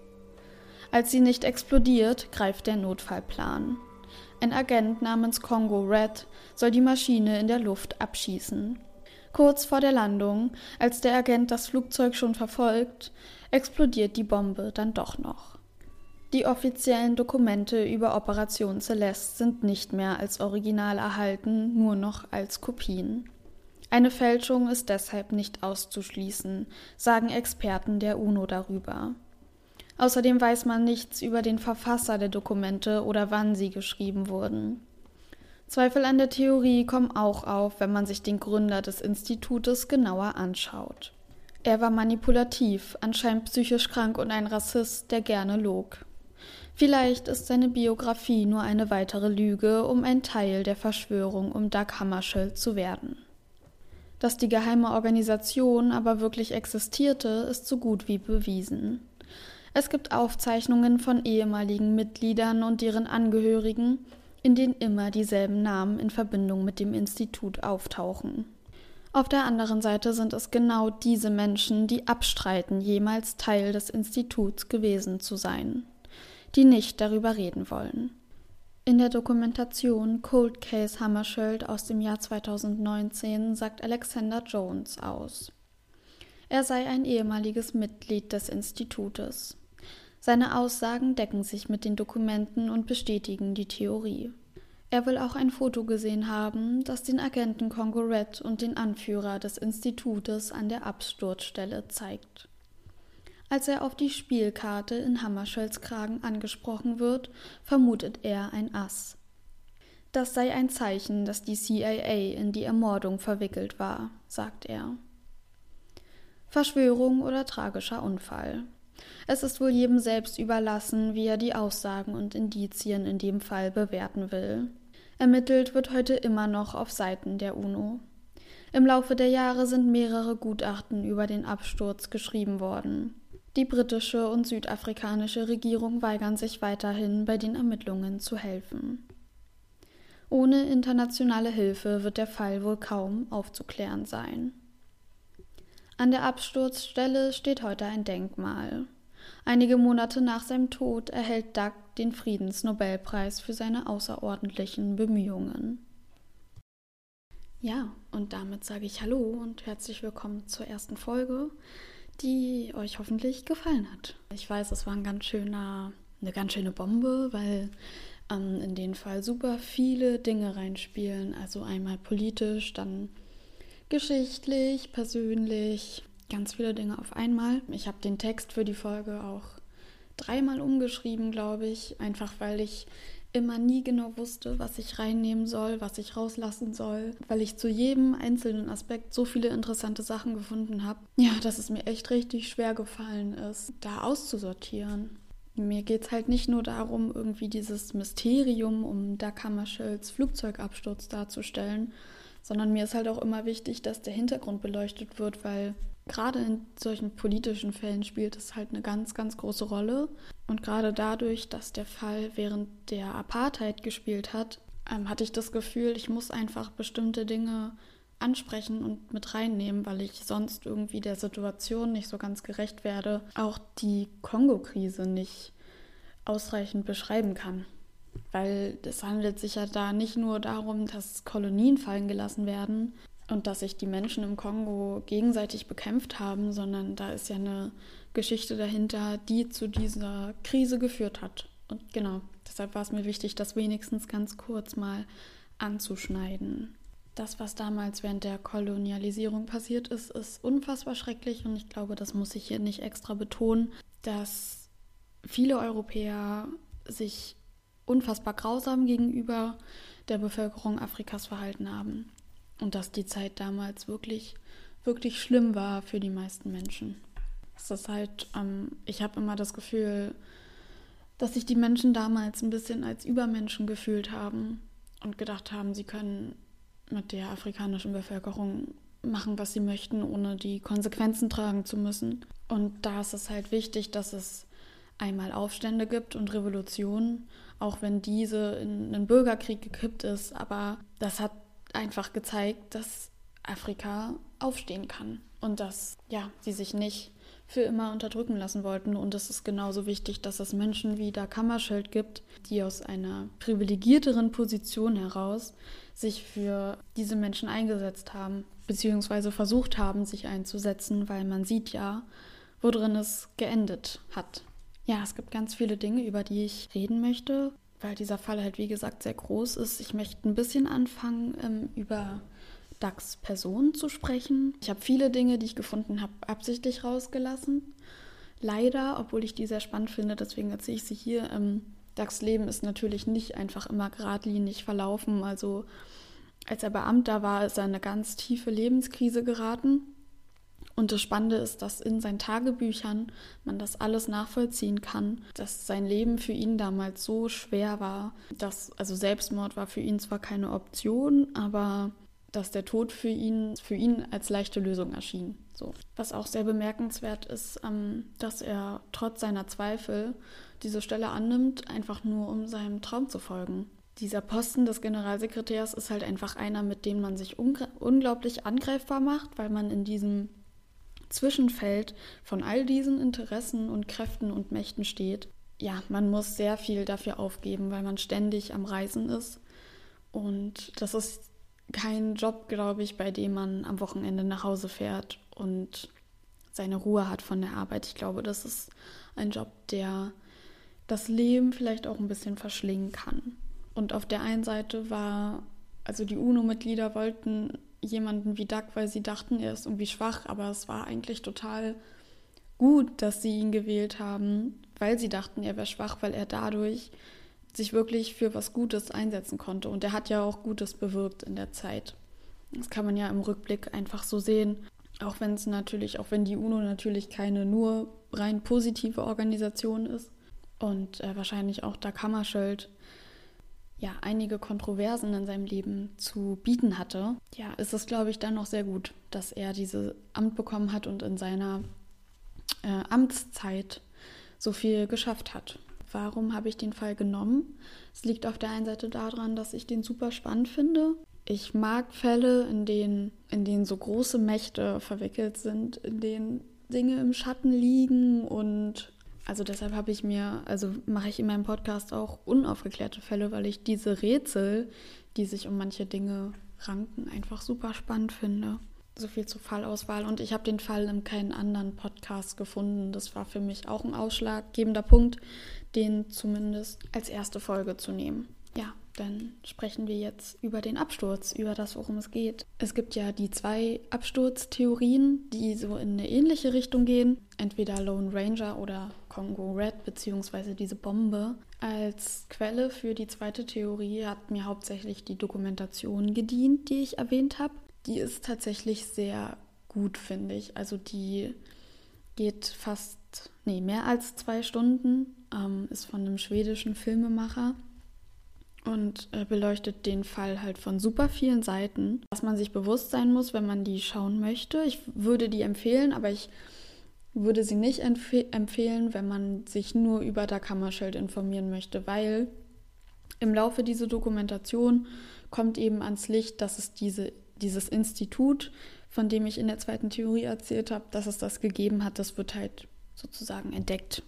Als sie nicht explodiert, greift der Notfallplan. Ein Agent namens Congo Red soll die Maschine in der Luft abschießen. Kurz vor der Landung, als der Agent das Flugzeug schon verfolgt, explodiert die Bombe dann doch noch. Die offiziellen Dokumente über Operation Celeste sind nicht mehr als Original erhalten, nur noch als Kopien. Eine Fälschung ist deshalb nicht auszuschließen, sagen Experten der UNO darüber. Außerdem weiß man nichts über den Verfasser der Dokumente oder wann sie geschrieben wurden. Zweifel an der Theorie kommen auch auf, wenn man sich den Gründer des Institutes genauer anschaut. Er war manipulativ, anscheinend psychisch krank und ein Rassist, der gerne log. Vielleicht ist seine Biografie nur eine weitere Lüge, um ein Teil der Verschwörung um Doug Hammarskjöld zu werden. Dass die geheime Organisation aber wirklich existierte, ist so gut wie bewiesen. Es gibt Aufzeichnungen von ehemaligen Mitgliedern und deren Angehörigen, in denen immer dieselben Namen in Verbindung mit dem Institut auftauchen. Auf der anderen Seite sind es genau diese Menschen, die abstreiten, jemals Teil des Instituts gewesen zu sein die nicht darüber reden wollen. In der Dokumentation Cold Case Hammarskjöld aus dem Jahr 2019 sagt Alexander Jones aus. Er sei ein ehemaliges Mitglied des Institutes. Seine Aussagen decken sich mit den Dokumenten und bestätigen die Theorie. Er will auch ein Foto gesehen haben, das den Agenten Congo Red und den Anführer des Institutes an der Absturzstelle zeigt. Als er auf die Spielkarte in Hammarskjölds Kragen angesprochen wird, vermutet er ein Ass. Das sei ein Zeichen, dass die CIA in die Ermordung verwickelt war, sagt er. Verschwörung oder tragischer Unfall. Es ist wohl jedem selbst überlassen, wie er die Aussagen und Indizien in dem Fall bewerten will. Ermittelt wird heute immer noch auf Seiten der UNO. Im Laufe der Jahre sind mehrere Gutachten über den Absturz geschrieben worden. Die britische und südafrikanische Regierung weigern sich weiterhin, bei den Ermittlungen zu helfen. Ohne internationale Hilfe wird der Fall wohl kaum aufzuklären sein. An der Absturzstelle steht heute ein Denkmal. Einige Monate nach seinem Tod erhält Duck den Friedensnobelpreis für seine außerordentlichen Bemühungen. Ja, und damit sage ich Hallo und herzlich willkommen zur ersten Folge die euch hoffentlich gefallen hat. Ich weiß, es war ein ganz schöner, eine ganz schöne Bombe, weil ähm, in den Fall super viele Dinge reinspielen. Also einmal politisch, dann geschichtlich, persönlich, ganz viele Dinge auf einmal. Ich habe den Text für die Folge auch dreimal umgeschrieben, glaube ich, einfach weil ich immer nie genau wusste, was ich reinnehmen soll, was ich rauslassen soll, weil ich zu jedem einzelnen Aspekt so viele interessante Sachen gefunden habe. Ja, dass es mir echt richtig schwer gefallen ist, da auszusortieren. Mir geht es halt nicht nur darum, irgendwie dieses Mysterium um Dag Hammarskjölds Flugzeugabsturz darzustellen, sondern mir ist halt auch immer wichtig, dass der Hintergrund beleuchtet wird, weil gerade in solchen politischen Fällen spielt es halt eine ganz, ganz große Rolle. Und gerade dadurch, dass der Fall während der Apartheid gespielt hat, ähm, hatte ich das Gefühl, ich muss einfach bestimmte Dinge ansprechen und mit reinnehmen, weil ich sonst irgendwie der Situation nicht so ganz gerecht werde, auch die Kongo-Krise nicht ausreichend beschreiben kann. Weil es handelt sich ja da nicht nur darum, dass Kolonien fallen gelassen werden, und dass sich die Menschen im Kongo gegenseitig bekämpft haben, sondern da ist ja eine Geschichte dahinter, die zu dieser Krise geführt hat. Und genau, deshalb war es mir wichtig, das wenigstens ganz kurz mal anzuschneiden. Das, was damals während der Kolonialisierung passiert ist, ist unfassbar schrecklich und ich glaube, das muss ich hier nicht extra betonen, dass viele Europäer sich unfassbar grausam gegenüber der Bevölkerung Afrikas verhalten haben. Und dass die Zeit damals wirklich, wirklich schlimm war für die meisten Menschen. Es ist halt, ähm, ich habe immer das Gefühl, dass sich die Menschen damals ein bisschen als Übermenschen gefühlt haben und gedacht haben, sie können mit der afrikanischen Bevölkerung machen, was sie möchten, ohne die Konsequenzen tragen zu müssen. Und da ist es halt wichtig, dass es einmal Aufstände gibt und Revolutionen, auch wenn diese in einen Bürgerkrieg gekippt ist. Aber das hat einfach gezeigt, dass Afrika aufstehen kann und dass ja, sie sich nicht für immer unterdrücken lassen wollten. Und es ist genauso wichtig, dass es Menschen wie da Kammerschild gibt, die aus einer privilegierteren Position heraus sich für diese Menschen eingesetzt haben, beziehungsweise versucht haben, sich einzusetzen, weil man sieht ja, worin es geendet hat. Ja, es gibt ganz viele Dinge, über die ich reden möchte weil dieser Fall halt, wie gesagt, sehr groß ist. Ich möchte ein bisschen anfangen, ähm, über Dax Person zu sprechen. Ich habe viele Dinge, die ich gefunden habe, absichtlich rausgelassen. Leider, obwohl ich die sehr spannend finde, deswegen erzähle ich sie hier. Ähm, Dax Leben ist natürlich nicht einfach immer geradlinig verlaufen. Also als er Beamter war, ist er in eine ganz tiefe Lebenskrise geraten. Und das Spannende ist, dass in seinen Tagebüchern man das alles nachvollziehen kann, dass sein Leben für ihn damals so schwer war, dass, also Selbstmord war für ihn zwar keine Option, aber dass der Tod für ihn, für ihn als leichte Lösung erschien. So. Was auch sehr bemerkenswert ist, ähm, dass er trotz seiner Zweifel diese Stelle annimmt, einfach nur um seinem Traum zu folgen. Dieser Posten des Generalsekretärs ist halt einfach einer, mit dem man sich unglaublich angreifbar macht, weil man in diesem Zwischenfeld von all diesen Interessen und Kräften und Mächten steht. Ja, man muss sehr viel dafür aufgeben, weil man ständig am Reisen ist. Und das ist kein Job, glaube ich, bei dem man am Wochenende nach Hause fährt und seine Ruhe hat von der Arbeit. Ich glaube, das ist ein Job, der das Leben vielleicht auch ein bisschen verschlingen kann. Und auf der einen Seite war, also die UNO-Mitglieder wollten jemanden wie Doug, weil sie dachten, er ist irgendwie schwach, aber es war eigentlich total gut, dass sie ihn gewählt haben, weil sie dachten, er wäre schwach, weil er dadurch sich wirklich für was Gutes einsetzen konnte. Und er hat ja auch Gutes bewirkt in der Zeit. Das kann man ja im Rückblick einfach so sehen. Auch wenn es natürlich, auch wenn die UNO natürlich keine nur rein positive Organisation ist und äh, wahrscheinlich auch Dag Hammarskjöld ja einige Kontroversen in seinem Leben zu bieten hatte, ja, ist es glaube ich dann noch sehr gut, dass er dieses Amt bekommen hat und in seiner äh, Amtszeit so viel geschafft hat. Warum habe ich den Fall genommen? Es liegt auf der einen Seite daran, dass ich den super spannend finde. Ich mag Fälle, in denen, in denen so große Mächte verwickelt sind, in denen Dinge im Schatten liegen und also deshalb habe ich mir, also mache ich in meinem Podcast auch unaufgeklärte Fälle, weil ich diese Rätsel, die sich um manche Dinge ranken, einfach super spannend finde. So viel zur Fallauswahl. Und ich habe den Fall in keinen anderen Podcast gefunden. Das war für mich auch ein ausschlaggebender Punkt, den zumindest als erste Folge zu nehmen. Ja, dann sprechen wir jetzt über den Absturz, über das, worum es geht. Es gibt ja die zwei Absturztheorien, die so in eine ähnliche Richtung gehen. Entweder Lone Ranger oder Congo Red, beziehungsweise diese Bombe. Als Quelle für die zweite Theorie hat mir hauptsächlich die Dokumentation gedient, die ich erwähnt habe. Die ist tatsächlich sehr gut, finde ich. Also die geht fast, nee, mehr als zwei Stunden, ähm, ist von einem schwedischen Filmemacher und äh, beleuchtet den Fall halt von super vielen Seiten, was man sich bewusst sein muss, wenn man die schauen möchte. Ich würde die empfehlen, aber ich würde sie nicht empf empfehlen, wenn man sich nur über der Kammerschild informieren möchte, weil im Laufe dieser Dokumentation kommt eben ans Licht, dass es diese, dieses Institut, von dem ich in der zweiten Theorie erzählt habe, dass es das gegeben hat, das wird halt sozusagen entdeckt.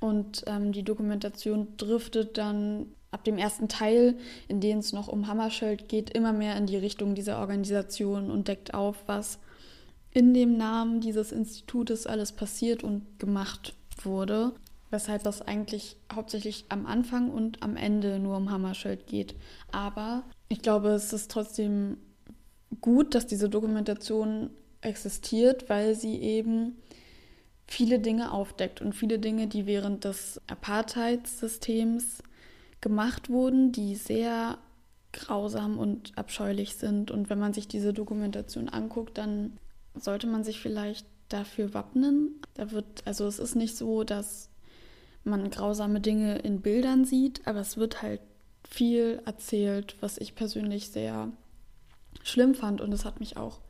Und ähm, die Dokumentation driftet dann ab dem ersten Teil, in dem es noch um Hammarskjöld geht, immer mehr in die Richtung dieser Organisation und deckt auf, was in dem Namen dieses Institutes alles passiert und gemacht wurde. Weshalb das eigentlich hauptsächlich am Anfang und am Ende nur um Hammarskjöld geht. Aber ich glaube, es ist trotzdem gut, dass diese Dokumentation existiert, weil sie eben viele Dinge aufdeckt und viele Dinge, die während des Apartheidssystems gemacht wurden, die sehr grausam und abscheulich sind. Und wenn man sich diese Dokumentation anguckt, dann sollte man sich vielleicht dafür wappnen. Da wird, also es ist nicht so, dass man grausame Dinge in Bildern sieht, aber es wird halt viel erzählt, was ich persönlich sehr schlimm fand. Und es hat mich auch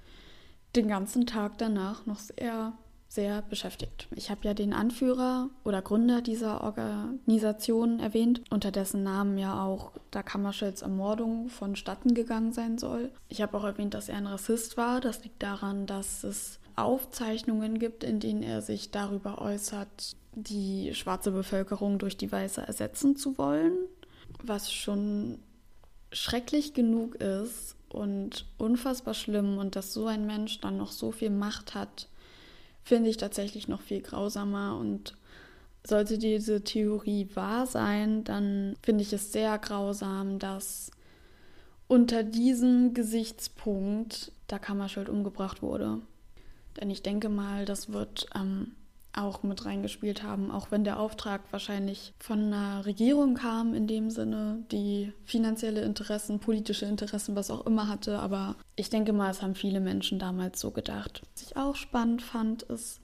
den ganzen Tag danach noch sehr sehr beschäftigt. Ich habe ja den Anführer oder Gründer dieser Organisation erwähnt, unter dessen Namen ja auch da Kammerschilds Ermordung vonstatten gegangen sein soll. Ich habe auch erwähnt, dass er ein Rassist war. Das liegt daran, dass es Aufzeichnungen gibt, in denen er sich darüber äußert, die schwarze Bevölkerung durch die weiße ersetzen zu wollen, was schon schrecklich genug ist und unfassbar schlimm und dass so ein Mensch dann noch so viel Macht hat, finde ich tatsächlich noch viel grausamer. Und sollte diese Theorie wahr sein, dann finde ich es sehr grausam, dass unter diesem Gesichtspunkt der Kammerschuld umgebracht wurde. Denn ich denke mal, das wird ähm, auch mit reingespielt haben, auch wenn der Auftrag wahrscheinlich von einer Regierung kam, in dem Sinne, die finanzielle Interessen, politische Interessen, was auch immer hatte. Aber ich denke mal, es haben viele Menschen damals so gedacht. Was ich auch spannend fand, ist,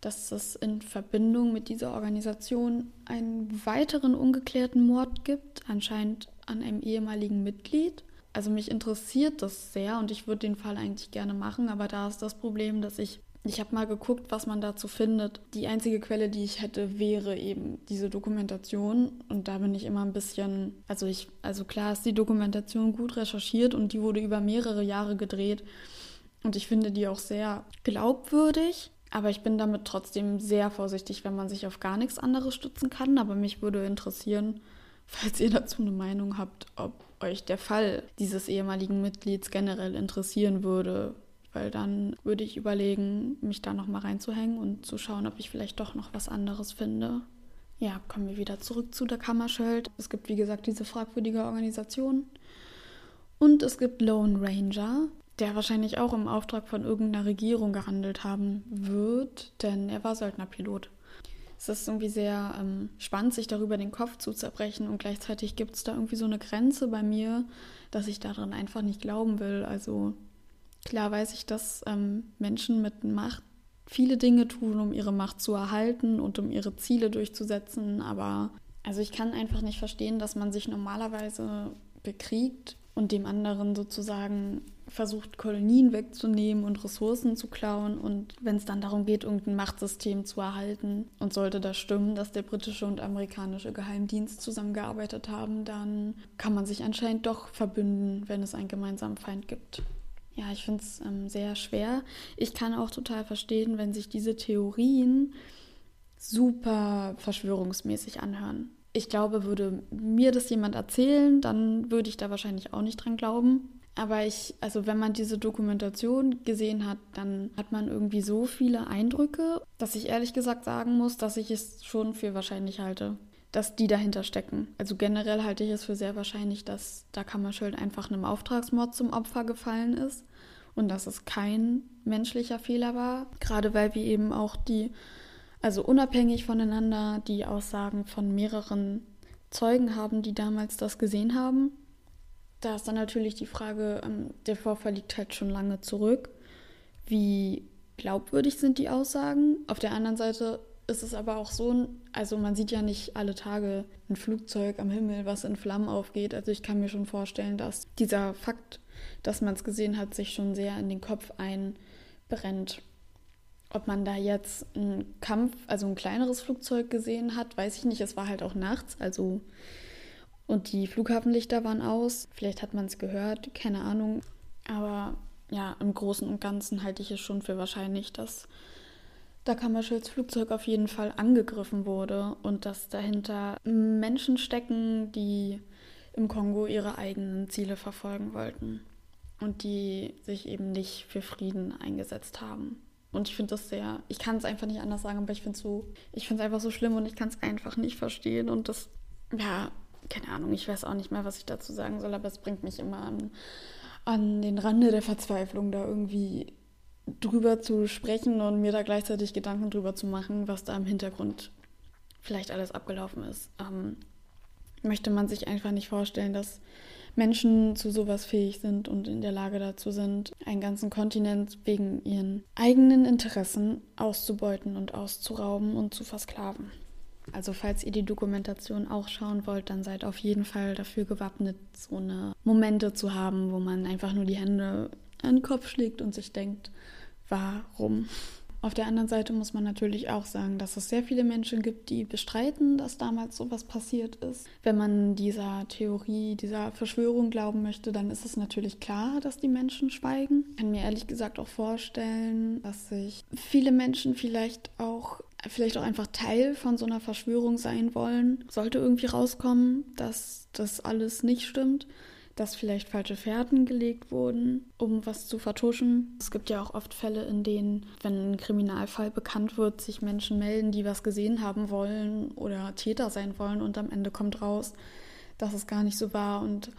dass es in Verbindung mit dieser Organisation einen weiteren ungeklärten Mord gibt, anscheinend an einem ehemaligen Mitglied. Also mich interessiert das sehr und ich würde den Fall eigentlich gerne machen, aber da ist das Problem, dass ich ich habe mal geguckt, was man dazu findet. Die einzige Quelle, die ich hätte, wäre eben diese Dokumentation. Und da bin ich immer ein bisschen, also ich, also klar ist die Dokumentation gut recherchiert und die wurde über mehrere Jahre gedreht. Und ich finde die auch sehr glaubwürdig. Aber ich bin damit trotzdem sehr vorsichtig, wenn man sich auf gar nichts anderes stützen kann. Aber mich würde interessieren, falls ihr dazu eine Meinung habt, ob euch der Fall dieses ehemaligen Mitglieds generell interessieren würde, weil dann würde ich überlegen, mich da nochmal reinzuhängen und zu schauen, ob ich vielleicht doch noch was anderes finde. Ja, kommen wir wieder zurück zu der Kammerschild. Es gibt, wie gesagt, diese fragwürdige Organisation. Und es gibt Lone Ranger, der wahrscheinlich auch im Auftrag von irgendeiner Regierung gehandelt haben wird, denn er war Söldnerpilot. Es ist irgendwie sehr ähm, spannend, sich darüber den Kopf zu zerbrechen und gleichzeitig gibt es da irgendwie so eine Grenze bei mir, dass ich daran einfach nicht glauben will. Also Klar weiß ich, dass ähm, Menschen mit Macht viele Dinge tun, um ihre Macht zu erhalten und um ihre Ziele durchzusetzen, aber also ich kann einfach nicht verstehen, dass man sich normalerweise bekriegt und dem anderen sozusagen versucht, Kolonien wegzunehmen und Ressourcen zu klauen. Und wenn es dann darum geht, irgendein Machtsystem zu erhalten, und sollte das stimmen, dass der britische und amerikanische Geheimdienst zusammengearbeitet haben, dann kann man sich anscheinend doch verbünden, wenn es einen gemeinsamen Feind gibt. Ja, ich finde es ähm, sehr schwer. Ich kann auch total verstehen, wenn sich diese Theorien super verschwörungsmäßig anhören. Ich glaube, würde mir das jemand erzählen, dann würde ich da wahrscheinlich auch nicht dran glauben. Aber ich, also wenn man diese Dokumentation gesehen hat, dann hat man irgendwie so viele Eindrücke, dass ich ehrlich gesagt sagen muss, dass ich es schon für wahrscheinlich halte dass die dahinter stecken. Also generell halte ich es für sehr wahrscheinlich, dass da Kammerschild einfach einem Auftragsmord zum Opfer gefallen ist und dass es kein menschlicher Fehler war. Gerade weil wir eben auch die, also unabhängig voneinander, die Aussagen von mehreren Zeugen haben, die damals das gesehen haben. Da ist dann natürlich die Frage, ähm, der Vorfall liegt halt schon lange zurück. Wie glaubwürdig sind die Aussagen? Auf der anderen Seite ist es aber auch so, also man sieht ja nicht alle Tage ein Flugzeug am Himmel, was in Flammen aufgeht. Also ich kann mir schon vorstellen, dass dieser Fakt, dass man es gesehen hat, sich schon sehr in den Kopf einbrennt. Ob man da jetzt einen Kampf, also ein kleineres Flugzeug gesehen hat, weiß ich nicht. Es war halt auch nachts, also und die Flughafenlichter waren aus. Vielleicht hat man es gehört, keine Ahnung. Aber ja, im Großen und Ganzen halte ich es schon für wahrscheinlich, dass da Kammerschilds Flugzeug auf jeden Fall angegriffen wurde und dass dahinter Menschen stecken, die im Kongo ihre eigenen Ziele verfolgen wollten und die sich eben nicht für Frieden eingesetzt haben. Und ich finde das sehr, ich kann es einfach nicht anders sagen, aber ich finde es so, ich finde es einfach so schlimm und ich kann es einfach nicht verstehen. Und das, ja, keine Ahnung, ich weiß auch nicht mehr, was ich dazu sagen soll, aber es bringt mich immer an, an den Rande der Verzweiflung, da irgendwie drüber zu sprechen und mir da gleichzeitig Gedanken drüber zu machen, was da im Hintergrund vielleicht alles abgelaufen ist. Ähm, möchte man sich einfach nicht vorstellen, dass Menschen zu sowas fähig sind und in der Lage dazu sind, einen ganzen Kontinent wegen ihren eigenen Interessen auszubeuten und auszurauben und zu versklaven. Also falls ihr die Dokumentation auch schauen wollt, dann seid auf jeden Fall dafür gewappnet, so eine Momente zu haben, wo man einfach nur die Hände an den Kopf schlägt und sich denkt, warum? Auf der anderen Seite muss man natürlich auch sagen, dass es sehr viele Menschen gibt, die bestreiten, dass damals sowas passiert ist. Wenn man dieser Theorie, dieser Verschwörung glauben möchte, dann ist es natürlich klar, dass die Menschen schweigen. Ich kann mir ehrlich gesagt auch vorstellen, dass sich viele Menschen vielleicht auch vielleicht auch einfach Teil von so einer Verschwörung sein wollen. Sollte irgendwie rauskommen, dass das alles nicht stimmt dass vielleicht falsche Fährten gelegt wurden, um was zu vertuschen. Es gibt ja auch oft Fälle, in denen, wenn ein Kriminalfall bekannt wird, sich Menschen melden, die was gesehen haben wollen oder Täter sein wollen und am Ende kommt raus, dass es gar nicht so war. Und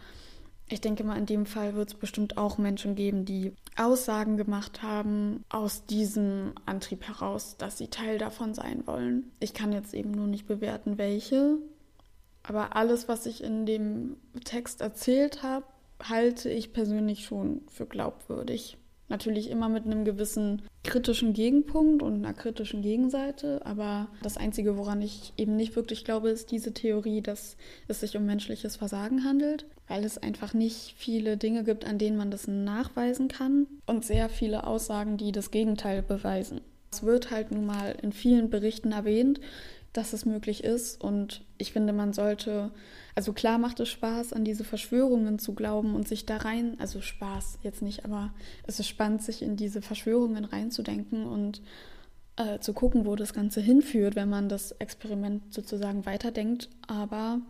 ich denke mal, in dem Fall wird es bestimmt auch Menschen geben, die Aussagen gemacht haben aus diesem Antrieb heraus, dass sie Teil davon sein wollen. Ich kann jetzt eben nur nicht bewerten, welche, aber alles, was ich in dem Text erzählt habe, halte ich persönlich schon für glaubwürdig. Natürlich immer mit einem gewissen kritischen Gegenpunkt und einer kritischen Gegenseite, aber das Einzige, woran ich eben nicht wirklich glaube, ist diese Theorie, dass es sich um menschliches Versagen handelt, weil es einfach nicht viele Dinge gibt, an denen man das nachweisen kann und sehr viele Aussagen, die das Gegenteil beweisen. Es wird halt nun mal in vielen Berichten erwähnt, dass es möglich ist. Und ich finde, man sollte, also klar macht es Spaß, an diese Verschwörungen zu glauben und sich da rein, also Spaß jetzt nicht, aber es ist spannend, sich in diese Verschwörungen reinzudenken und äh, zu gucken, wo das Ganze hinführt, wenn man das Experiment sozusagen weiterdenkt. Aber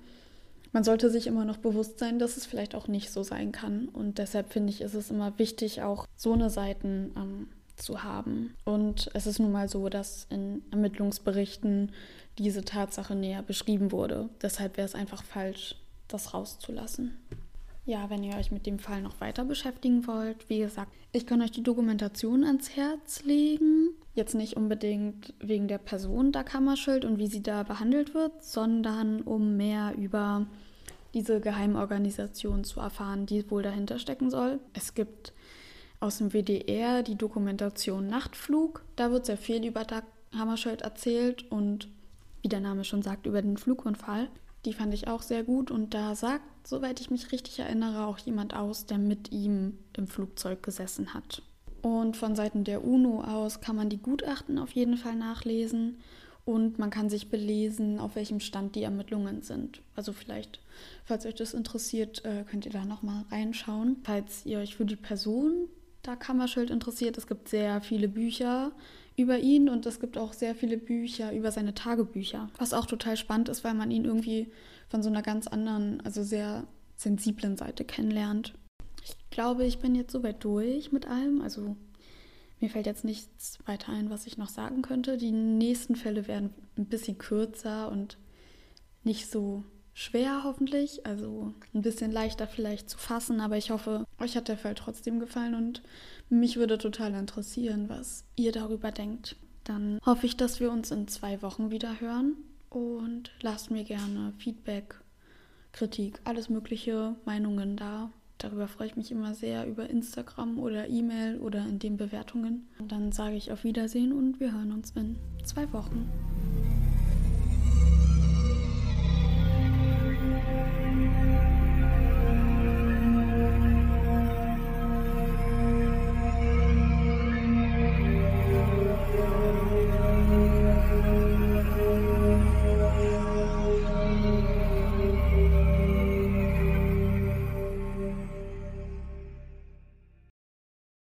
man sollte sich immer noch bewusst sein, dass es vielleicht auch nicht so sein kann. Und deshalb finde ich, ist es immer wichtig, auch so eine Seiten ähm, zu haben. Und es ist nun mal so, dass in Ermittlungsberichten diese Tatsache näher beschrieben wurde. Deshalb wäre es einfach falsch, das rauszulassen. Ja, wenn ihr euch mit dem Fall noch weiter beschäftigen wollt, wie gesagt, ich kann euch die Dokumentation ans Herz legen. Jetzt nicht unbedingt wegen der Person da Kammerschild und wie sie da behandelt wird, sondern um mehr über diese Geheimorganisation zu erfahren, die wohl dahinter stecken soll. Es gibt aus dem WDR die Dokumentation Nachtflug. Da wird sehr viel über Dag Hammarskjöld erzählt und wie der Name schon sagt, über den Flugunfall. Die fand ich auch sehr gut und da sagt, soweit ich mich richtig erinnere, auch jemand aus, der mit ihm im Flugzeug gesessen hat. Und von Seiten der UNO aus kann man die Gutachten auf jeden Fall nachlesen und man kann sich belesen, auf welchem Stand die Ermittlungen sind. Also vielleicht, falls euch das interessiert, äh, könnt ihr da nochmal reinschauen. Falls ihr euch für die Person da Kammerschild interessiert, es gibt sehr viele Bücher über ihn und es gibt auch sehr viele Bücher über seine Tagebücher, was auch total spannend ist, weil man ihn irgendwie von so einer ganz anderen, also sehr sensiblen Seite kennenlernt. Ich glaube, ich bin jetzt soweit durch mit allem. Also mir fällt jetzt nichts weiter ein, was ich noch sagen könnte. Die nächsten Fälle werden ein bisschen kürzer und nicht so schwer hoffentlich, also ein bisschen leichter vielleicht zu fassen, aber ich hoffe, euch hat der Fall trotzdem gefallen und mich würde total interessieren, was ihr darüber denkt. Dann hoffe ich, dass wir uns in zwei Wochen wieder hören und lasst mir gerne Feedback, Kritik, alles mögliche Meinungen da. Darüber freue ich mich immer sehr über Instagram oder E-Mail oder in den Bewertungen. Und dann sage ich auf Wiedersehen und wir hören uns in zwei Wochen.